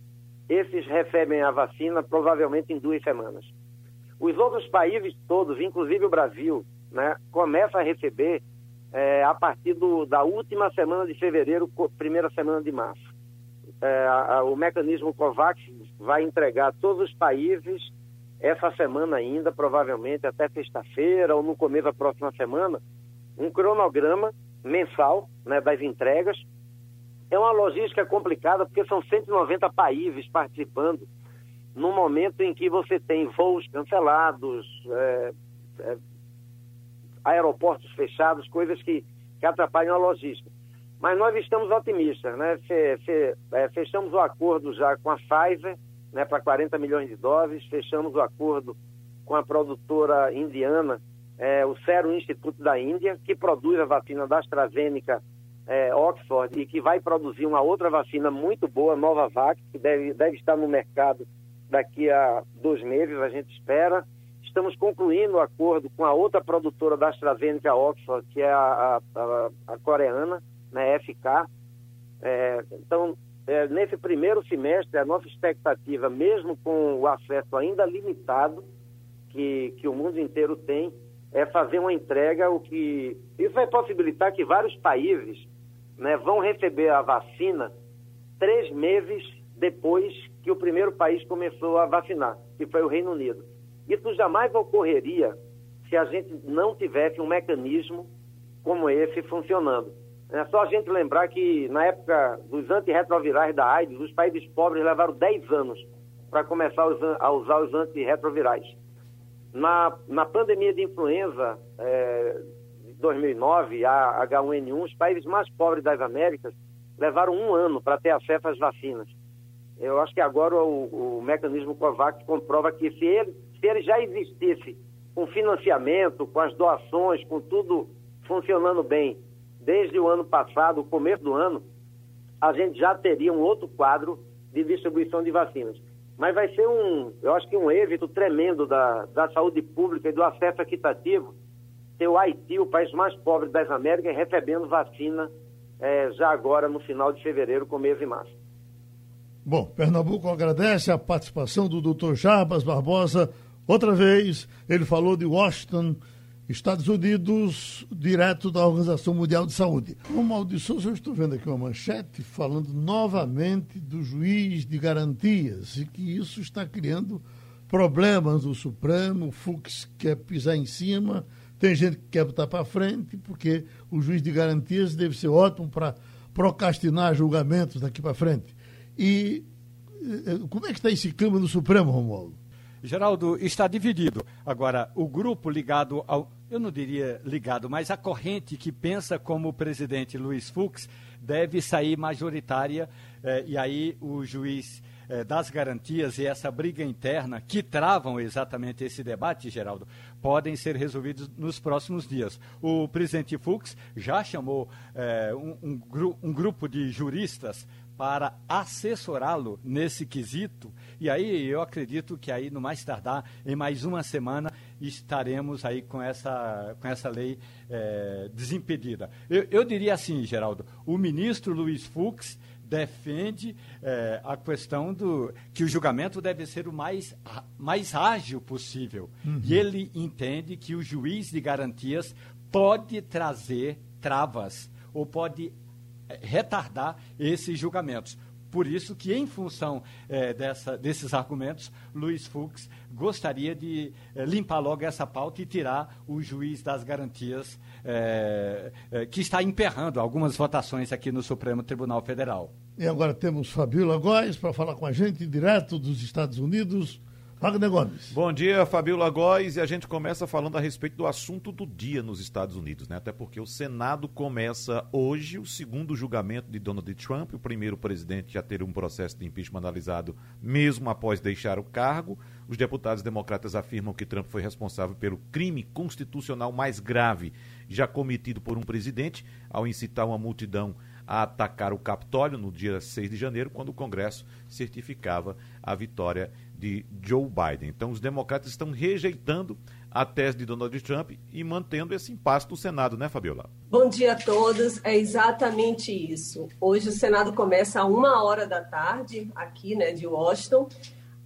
Esses recebem a vacina provavelmente em duas semanas. Os outros países todos, inclusive o Brasil, né, começam a receber é, a partir do, da última semana de fevereiro, primeira semana de março é, a, o mecanismo COVAX vai entregar a todos os países essa semana ainda, provavelmente até sexta-feira ou no começo da próxima semana, um cronograma mensal né, das entregas. É uma logística complicada porque são 190 países participando no momento em que você tem voos cancelados, é, é, aeroportos fechados, coisas que, que atrapalham a logística. Mas nós estamos otimistas, né? Fe, fe, é, fechamos o acordo já com a Pfizer, né, para 40 milhões de doses, fechamos o acordo com a produtora indiana, é, o Serum Instituto da Índia, que produz a vacina da AstraZeneca é, Oxford e que vai produzir uma outra vacina muito boa, Novavax, que deve, deve estar no mercado daqui a dois meses, a gente espera. Estamos concluindo o acordo com a outra produtora da AstraZeneca Oxford, que é a, a, a coreana, né, FK. É, então, é, nesse primeiro semestre, a nossa expectativa, mesmo com o acesso ainda limitado que, que o mundo inteiro tem, é fazer uma entrega, o que isso vai possibilitar que vários países né, vão receber a vacina três meses depois que o primeiro país começou a vacinar, que foi o Reino Unido. Isso jamais ocorreria se a gente não tivesse um mecanismo como esse funcionando. É só a gente lembrar que na época dos antirretrovirais da AIDS, os países pobres levaram 10 anos para começar a usar os antirretrovirais. Na, na pandemia de influenza é, de 2009, a H1N1, os países mais pobres das Américas levaram um ano para ter acesso às vacinas. Eu acho que agora o, o mecanismo COVAX comprova que se ele, se ele já existisse com financiamento, com as doações, com tudo funcionando bem, desde o ano passado, o começo do ano, a gente já teria um outro quadro de distribuição de vacinas. Mas vai ser um, eu acho que um êxito tremendo da, da saúde pública e do acesso equitativo ter o Haiti, o país mais pobre das Américas, recebendo vacina é, já agora no final de fevereiro, começo de março. Bom, Pernambuco agradece a participação do Dr. Jarbas Barbosa. Outra vez, ele falou de Washington, Estados Unidos, direto da Organização Mundial de Saúde. Romualdo Souza, eu estou vendo aqui uma manchete falando novamente do juiz de garantias e que isso está criando problemas no Supremo, o Fux quer pisar em cima, tem gente que quer botar para frente, porque o juiz de garantias deve ser ótimo para procrastinar julgamentos daqui para frente. E eh, eh, como é que está esse clima no Supremo, Romualdo? Geraldo, está dividido. Agora, o grupo ligado ao. Eu não diria ligado, mas a corrente que pensa como o presidente Luiz Fux deve sair majoritária. Eh, e aí o juiz eh, das garantias e essa briga interna que travam exatamente esse debate, Geraldo, podem ser resolvidos nos próximos dias. O presidente Fux já chamou eh, um, um, gru um grupo de juristas para assessorá-lo nesse quesito. E aí eu acredito que aí no mais tardar, em mais uma semana, estaremos aí com essa, com essa lei é, desimpedida. Eu, eu diria assim, Geraldo, o ministro Luiz Fux defende é, a questão do que o julgamento deve ser o mais, mais ágil possível. Uhum. E ele entende que o juiz de garantias pode trazer travas ou pode retardar esses julgamentos. Por isso que, em função é, dessa, desses argumentos, Luiz Fux gostaria de é, limpar logo essa pauta e tirar o juiz das garantias é, que está emperrando algumas votações aqui no Supremo Tribunal Federal. E agora temos Fabiola Góes para falar com a gente direto dos Estados Unidos. Wagner Gomes. Bom dia, Fabiola Góes. E a gente começa falando a respeito do assunto do dia nos Estados Unidos, né? Até porque o Senado começa hoje o segundo julgamento de Donald Trump, o primeiro presidente a ter um processo de impeachment analisado mesmo após deixar o cargo. Os deputados democratas afirmam que Trump foi responsável pelo crime constitucional mais grave já cometido por um presidente ao incitar uma multidão a atacar o Capitólio no dia 6 de janeiro, quando o Congresso certificava a vitória de Joe Biden. Então, os democratas estão rejeitando a tese de Donald Trump e mantendo esse impasse no Senado, né, Fabiola? Bom dia a todos. É exatamente isso. Hoje o Senado começa a uma hora da tarde, aqui, né, de Washington,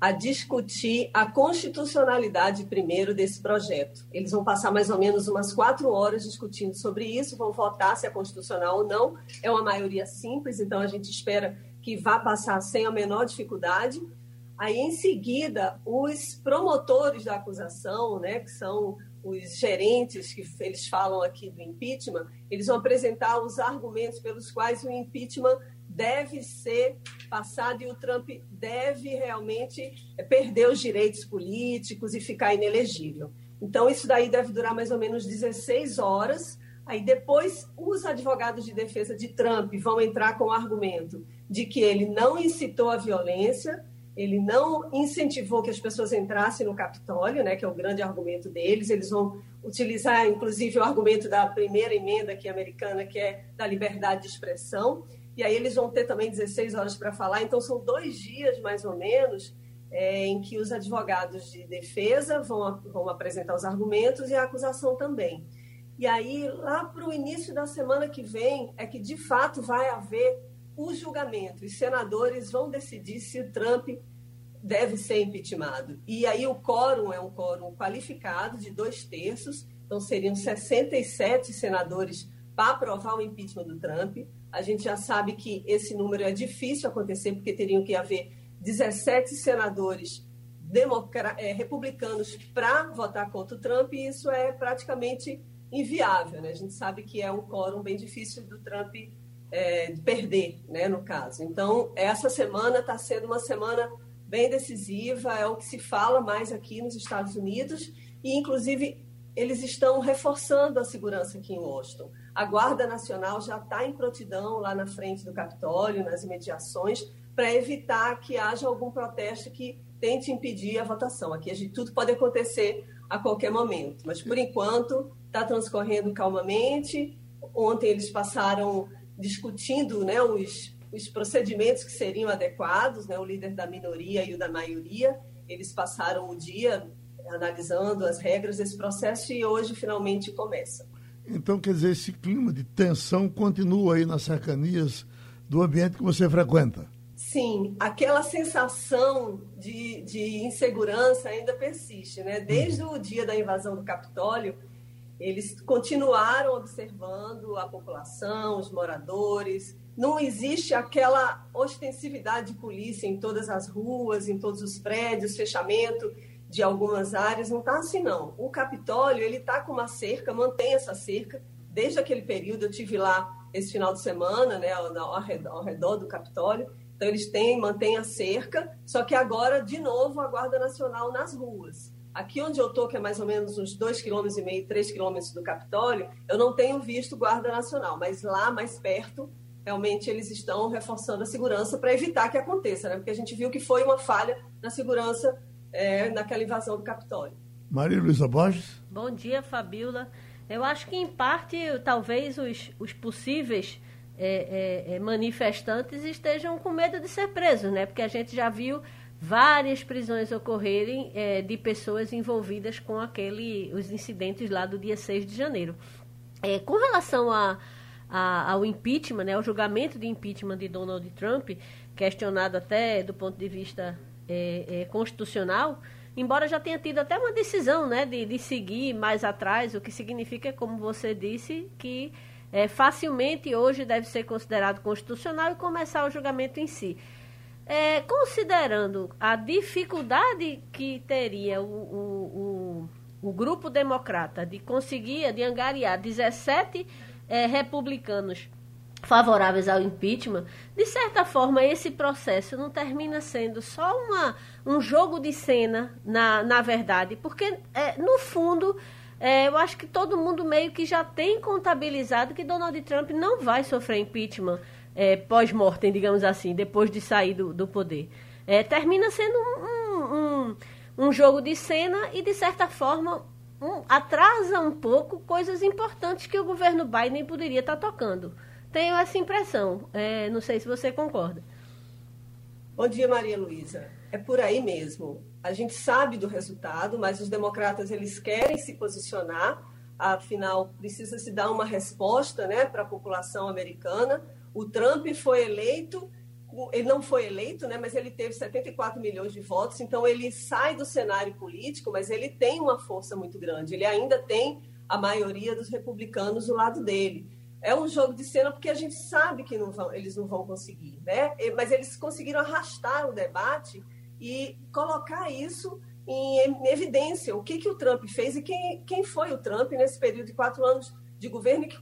a discutir a constitucionalidade primeiro desse projeto. Eles vão passar mais ou menos umas quatro horas discutindo sobre isso, vão votar se é constitucional ou não. É uma maioria simples, então a gente espera que vá passar sem a menor dificuldade. Aí, em seguida, os promotores da acusação, né, que são os gerentes que eles falam aqui do impeachment, eles vão apresentar os argumentos pelos quais o impeachment deve ser passado e o Trump deve realmente perder os direitos políticos e ficar inelegível. Então, isso daí deve durar mais ou menos 16 horas. Aí, depois, os advogados de defesa de Trump vão entrar com o argumento de que ele não incitou a violência, ele não incentivou que as pessoas entrassem no Capitólio, né, que é o grande argumento deles. Eles vão utilizar, inclusive, o argumento da primeira emenda aqui americana, que é da liberdade de expressão. E aí eles vão ter também 16 horas para falar. Então, são dois dias, mais ou menos, é, em que os advogados de defesa vão, vão apresentar os argumentos e a acusação também. E aí, lá para o início da semana que vem, é que de fato vai haver o julgamento. Os senadores vão decidir se o Trump deve ser impeachmentado. E aí o quórum é um quórum qualificado de dois terços, então seriam 67 senadores para aprovar o impeachment do Trump. A gente já sabe que esse número é difícil acontecer, porque teriam que haver 17 senadores é, republicanos para votar contra o Trump, e isso é praticamente inviável. Né? A gente sabe que é um quórum bem difícil do Trump é, perder, né, no caso. Então, essa semana está sendo uma semana bem decisiva, é o que se fala mais aqui nos Estados Unidos, e inclusive eles estão reforçando a segurança aqui em Washington. A Guarda Nacional já está em prontidão lá na frente do Capitólio, nas imediações, para evitar que haja algum protesto que tente impedir a votação. Aqui a gente, tudo pode acontecer a qualquer momento, mas por enquanto está transcorrendo calmamente. Ontem eles passaram discutindo né, os, os procedimentos que seriam adequados, né, o líder da minoria e o da maioria, eles passaram o dia analisando as regras desse processo e hoje finalmente começa. Então, quer dizer, esse clima de tensão continua aí nas cercanias do ambiente que você frequenta? Sim, aquela sensação de, de insegurança ainda persiste, né? Desde o dia da invasão do Capitólio, eles continuaram observando a população, os moradores. Não existe aquela ostensividade de polícia em todas as ruas, em todos os prédios, fechamento de algumas áreas. Não está assim, não. O Capitólio ele está com uma cerca, mantém essa cerca. Desde aquele período, eu tive lá esse final de semana, né, ao redor, ao redor do Capitólio. Então, eles têm, mantêm a cerca, só que agora, de novo, a Guarda Nacional nas ruas. Aqui onde eu estou, que é mais ou menos uns 2,5 km, 3 km do Capitólio, eu não tenho visto Guarda Nacional, mas lá mais perto, realmente eles estão reforçando a segurança para evitar que aconteça, né? porque a gente viu que foi uma falha na segurança é, naquela invasão do Capitólio. Maria Luísa Borges. Bom dia, Fabiola. Eu acho que, em parte, talvez os, os possíveis é, é, é manifestantes estejam com medo de ser presos, né? Porque a gente já viu várias prisões ocorrerem é, de pessoas envolvidas com aquele, os incidentes lá do dia 6 de janeiro. É, com relação a, a, ao impeachment, né, ao julgamento de impeachment de Donald Trump, questionado até do ponto de vista é, é constitucional, embora já tenha tido até uma decisão né, de, de seguir mais atrás, o que significa, como você disse, que é, facilmente hoje deve ser considerado constitucional e começar o julgamento em si. É, considerando a dificuldade que teria o, o, o, o, grupo democrata de conseguir, de angariar 17 é, republicanos favoráveis ao impeachment, de certa forma esse processo não termina sendo só uma, um jogo de cena, na, na verdade, porque é, no fundo é, eu acho que todo mundo meio que já tem contabilizado que Donald Trump não vai sofrer impeachment é, pós-mortem, digamos assim, depois de sair do, do poder. É, termina sendo um, um, um, jogo de cena e, de certa forma, um, atrasa um pouco coisas importantes que o governo Biden poderia estar tocando. Tenho essa impressão. É, não sei se você concorda. Bom dia, Maria Luísa. É por aí mesmo. A gente sabe do resultado, mas os democratas eles querem se posicionar. Afinal, precisa se dar uma resposta, né, para a população americana. O Trump foi eleito, ele não foi eleito, né, mas ele teve 74 milhões de votos. Então ele sai do cenário político, mas ele tem uma força muito grande. Ele ainda tem a maioria dos republicanos do lado dele é um jogo de cena porque a gente sabe que não vão, eles não vão conseguir, né? Mas eles conseguiram arrastar o debate e colocar isso em evidência. O que, que o Trump fez e quem, quem foi o Trump nesse período de quatro anos de governo que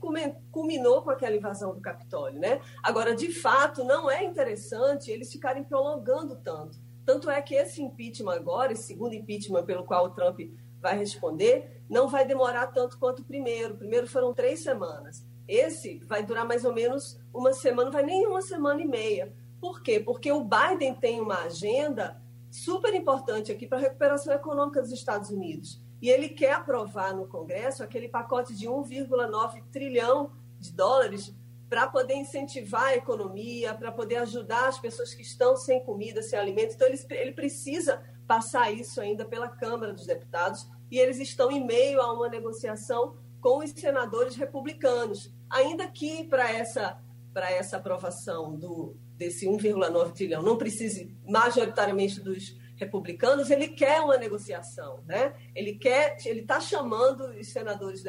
culminou com aquela invasão do Capitólio, né? Agora, de fato, não é interessante eles ficarem prolongando tanto. Tanto é que esse impeachment agora, esse segundo impeachment pelo qual o Trump vai responder, não vai demorar tanto quanto o primeiro. O primeiro foram três semanas. Esse vai durar mais ou menos uma semana, não vai nem uma semana e meia. Por quê? Porque o Biden tem uma agenda super importante aqui para a recuperação econômica dos Estados Unidos. E ele quer aprovar no Congresso aquele pacote de 1,9 trilhão de dólares para poder incentivar a economia, para poder ajudar as pessoas que estão sem comida, sem alimento. Então, ele, ele precisa passar isso ainda pela Câmara dos Deputados e eles estão em meio a uma negociação com os senadores republicanos ainda que para essa, para essa aprovação do, desse 1,9 trilhão não precise majoritariamente dos republicanos, ele quer uma negociação, né? Ele quer, ele está chamando os senadores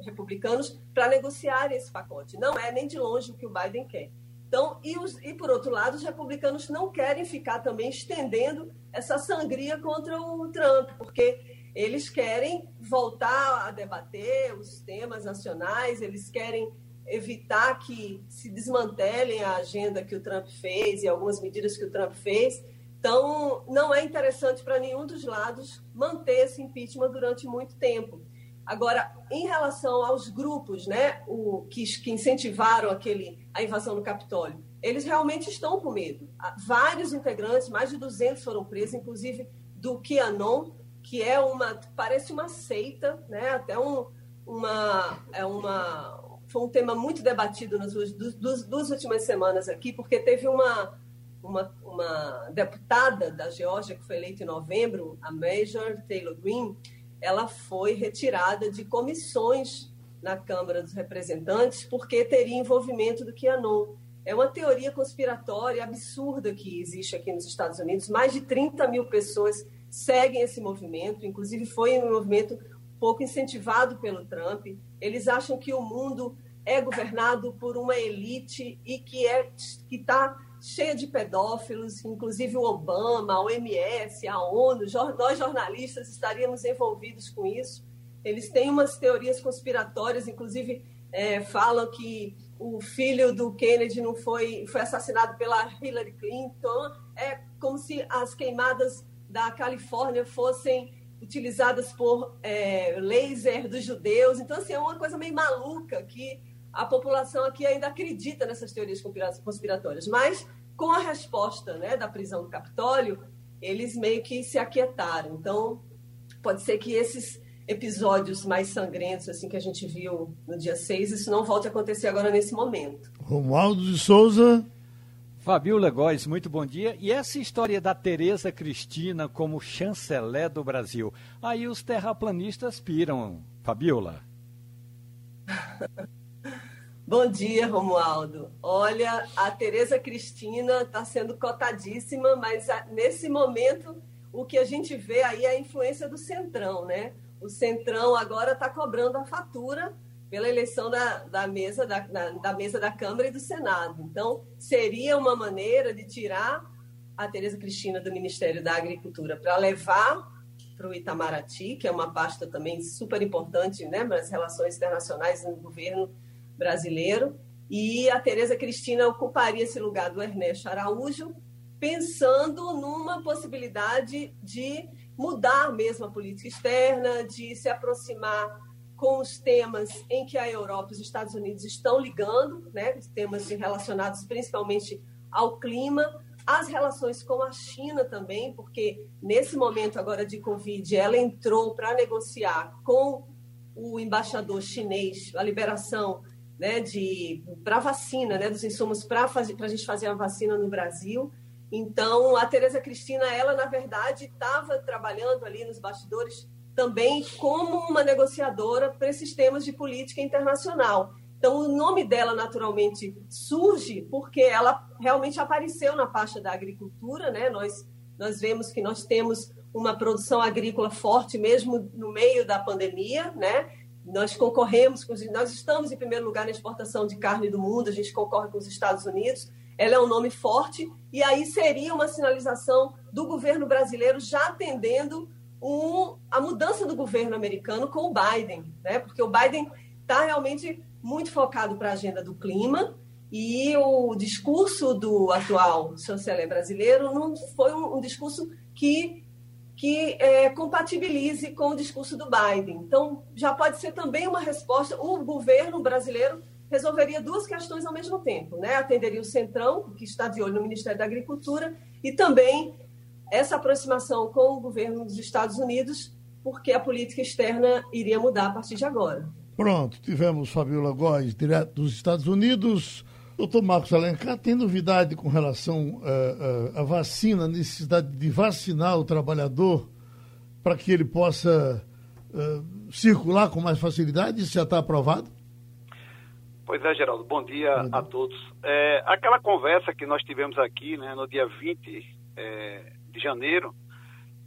republicanos para negociar esse pacote. Não é nem de longe o que o Biden quer. Então, e, os, e por outro lado, os republicanos não querem ficar também estendendo essa sangria contra o Trump, porque eles querem voltar a debater os temas nacionais, eles querem evitar que se desmantelem a agenda que o Trump fez e algumas medidas que o Trump fez. Então, não é interessante para nenhum dos lados manter esse impeachment durante muito tempo. Agora, em relação aos grupos né, o, que, que incentivaram aquele, a invasão do Capitólio, eles realmente estão com medo. Vários integrantes, mais de 200 foram presos, inclusive do QAnon, que é uma parece uma seita, né? Até um, uma é uma foi um tema muito debatido nas duas, duas, duas últimas semanas aqui, porque teve uma, uma, uma deputada da Geórgia que foi eleita em novembro, a Major Taylor Greene, ela foi retirada de comissões na Câmara dos Representantes porque teria envolvimento do QAnon. É uma teoria conspiratória absurda que existe aqui nos Estados Unidos. Mais de 30 mil pessoas seguem esse movimento, inclusive foi um movimento pouco incentivado pelo Trump. Eles acham que o mundo é governado por uma elite e que é que está cheia de pedófilos, inclusive o Obama, a OMS, a ONU, nós jornalistas estaríamos envolvidos com isso. Eles têm umas teorias conspiratórias, inclusive é, falam que o filho do Kennedy não foi, foi assassinado pela Hillary Clinton. É como se as queimadas da Califórnia fossem utilizadas por é, laser dos judeus. Então, assim, é uma coisa meio maluca que a população aqui ainda acredita nessas teorias conspiratórias. Mas, com a resposta né, da prisão do Capitólio, eles meio que se aquietaram. Então, pode ser que esses episódios mais sangrentos assim que a gente viu no dia 6, isso não volte a acontecer agora nesse momento. Romualdo de Souza. Fabiola Góes, muito bom dia. E essa história da Tereza Cristina como chanceler do Brasil, aí os terraplanistas piram, Fabiola. bom dia, Romualdo. Olha, a Tereza Cristina está sendo cotadíssima, mas nesse momento o que a gente vê aí é a influência do Centrão, né? O Centrão agora está cobrando a fatura pela eleição da, da, mesa, da, da, da mesa da Câmara e do Senado. Então, seria uma maneira de tirar a Tereza Cristina do Ministério da Agricultura para levar para o Itamaraty, que é uma pasta também super importante né, nas relações internacionais no governo brasileiro, e a Tereza Cristina ocuparia esse lugar do Ernesto Araújo, pensando numa possibilidade de mudar mesmo a política externa, de se aproximar com os temas em que a Europa e os Estados Unidos estão ligando, né, temas relacionados principalmente ao clima, as relações com a China também, porque nesse momento agora de Covid, ela entrou para negociar com o embaixador chinês a liberação né, de para vacina, né, dos insumos para a gente fazer a vacina no Brasil. Então, a Tereza Cristina, ela na verdade estava trabalhando ali nos bastidores também como uma negociadora para esses temas de política internacional. Então, o nome dela naturalmente surge porque ela realmente apareceu na pasta da agricultura, né? Nós, nós vemos que nós temos uma produção agrícola forte mesmo no meio da pandemia, né? Nós concorremos, com, nós estamos em primeiro lugar na exportação de carne do mundo, a gente concorre com os Estados Unidos, ela é um nome forte, e aí seria uma sinalização do governo brasileiro já atendendo um, a mudança do governo americano com o Biden, né? porque o Biden está realmente muito focado para a agenda do clima e o discurso do atual chanceler brasileiro não foi um, um discurso que, que é, compatibilize com o discurso do Biden. Então, já pode ser também uma resposta. O governo brasileiro resolveria duas questões ao mesmo tempo, né? Atenderia o Centrão, que está de olho no Ministério da Agricultura, e também essa aproximação com o governo dos Estados Unidos, porque a política externa iria mudar a partir de agora. Pronto, tivemos Fabiola Góes, direto dos Estados Unidos. Doutor Marcos Alencar, tem novidade com relação à uh, uh, vacina, a necessidade de vacinar o trabalhador para que ele possa uh, circular com mais facilidade? Isso já está aprovado? Pois é, Geraldo. Bom dia, Bom dia. a todos. É, aquela conversa que nós tivemos aqui né, no dia 20 é, de janeiro,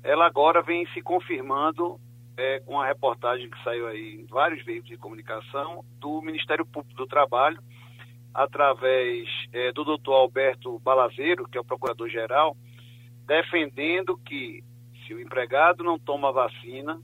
ela agora vem se confirmando é, com a reportagem que saiu aí em vários veículos de comunicação do Ministério Público do Trabalho, através é, do doutor Alberto Balazeiro, que é o procurador-geral, defendendo que se o empregado não toma vacina,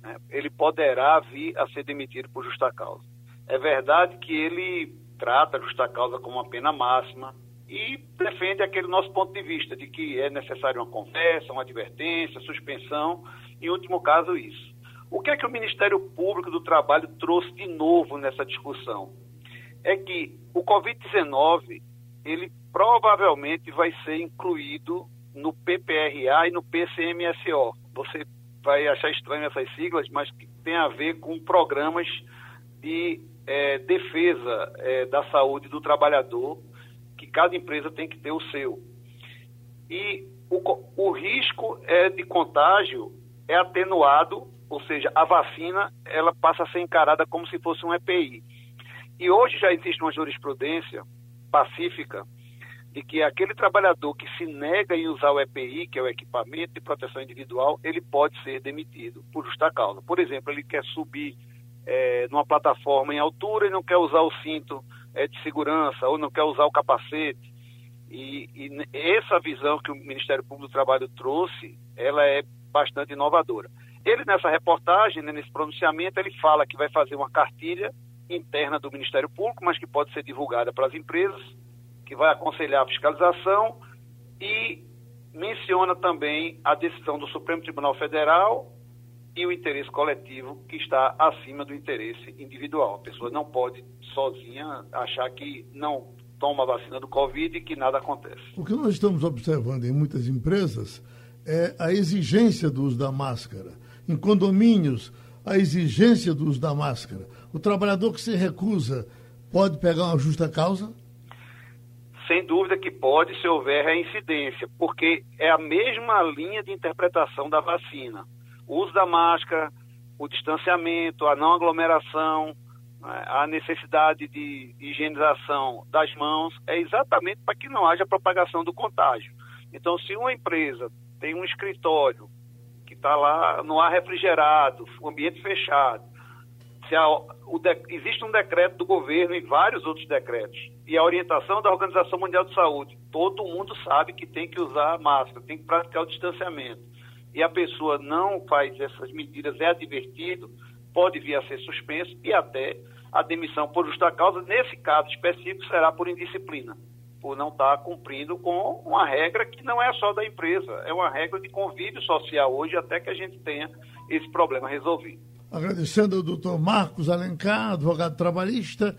né, ele poderá vir a ser demitido por justa causa. É verdade que ele trata a justa causa como uma pena máxima e defende aquele nosso ponto de vista de que é necessário uma conversa, uma advertência, suspensão em último caso, isso. O que é que o Ministério Público do Trabalho trouxe de novo nessa discussão? É que o Covid-19, ele provavelmente vai ser incluído no PPRA e no PCMSO. Você vai achar estranho essas siglas, mas tem a ver com programas de é, defesa é, da saúde do trabalhador, que cada empresa tem que ter o seu. E o, o risco é de contágio é atenuado, ou seja, a vacina ela passa a ser encarada como se fosse um EPI. E hoje já existe uma jurisprudência pacífica de que aquele trabalhador que se nega em usar o EPI, que é o equipamento de proteção individual, ele pode ser demitido por justa causa. Por exemplo, ele quer subir é, numa plataforma em altura e não quer usar o cinto é, de segurança ou não quer usar o capacete. E, e essa visão que o Ministério Público do Trabalho trouxe, ela é bastante inovadora. Ele, nessa reportagem, né, nesse pronunciamento, ele fala que vai fazer uma cartilha interna do Ministério Público, mas que pode ser divulgada para as empresas, que vai aconselhar a fiscalização e menciona também a decisão do Supremo Tribunal Federal e o interesse coletivo que está acima do interesse individual. A pessoa não pode sozinha achar que não toma a vacina do Covid e que nada acontece. O que nós estamos observando em muitas empresas é a exigência do uso da máscara. Em condomínios, a exigência do uso da máscara. O trabalhador que se recusa pode pegar uma justa causa? Sem dúvida que pode, se houver reincidência, porque é a mesma linha de interpretação da vacina. O uso da máscara, o distanciamento, a não aglomeração, né, a necessidade de higienização das mãos, é exatamente para que não haja propagação do contágio. Então, se uma empresa tem um escritório que está lá no ar refrigerado, ambiente fechado. se a, de, existe um decreto do governo e vários outros decretos, e a orientação da Organização Mundial de Saúde, todo mundo sabe que tem que usar máscara, tem que praticar o distanciamento, e a pessoa não faz essas medidas, é advertido, pode vir a ser suspenso e até a demissão por justa causa, nesse caso específico, será por indisciplina, por não estar cumprindo com uma regra que não é só da empresa, é uma regra de convívio social hoje, até que a gente tenha esse problema resolvido. Agradecendo ao doutor Marcos Alencar, advogado trabalhista.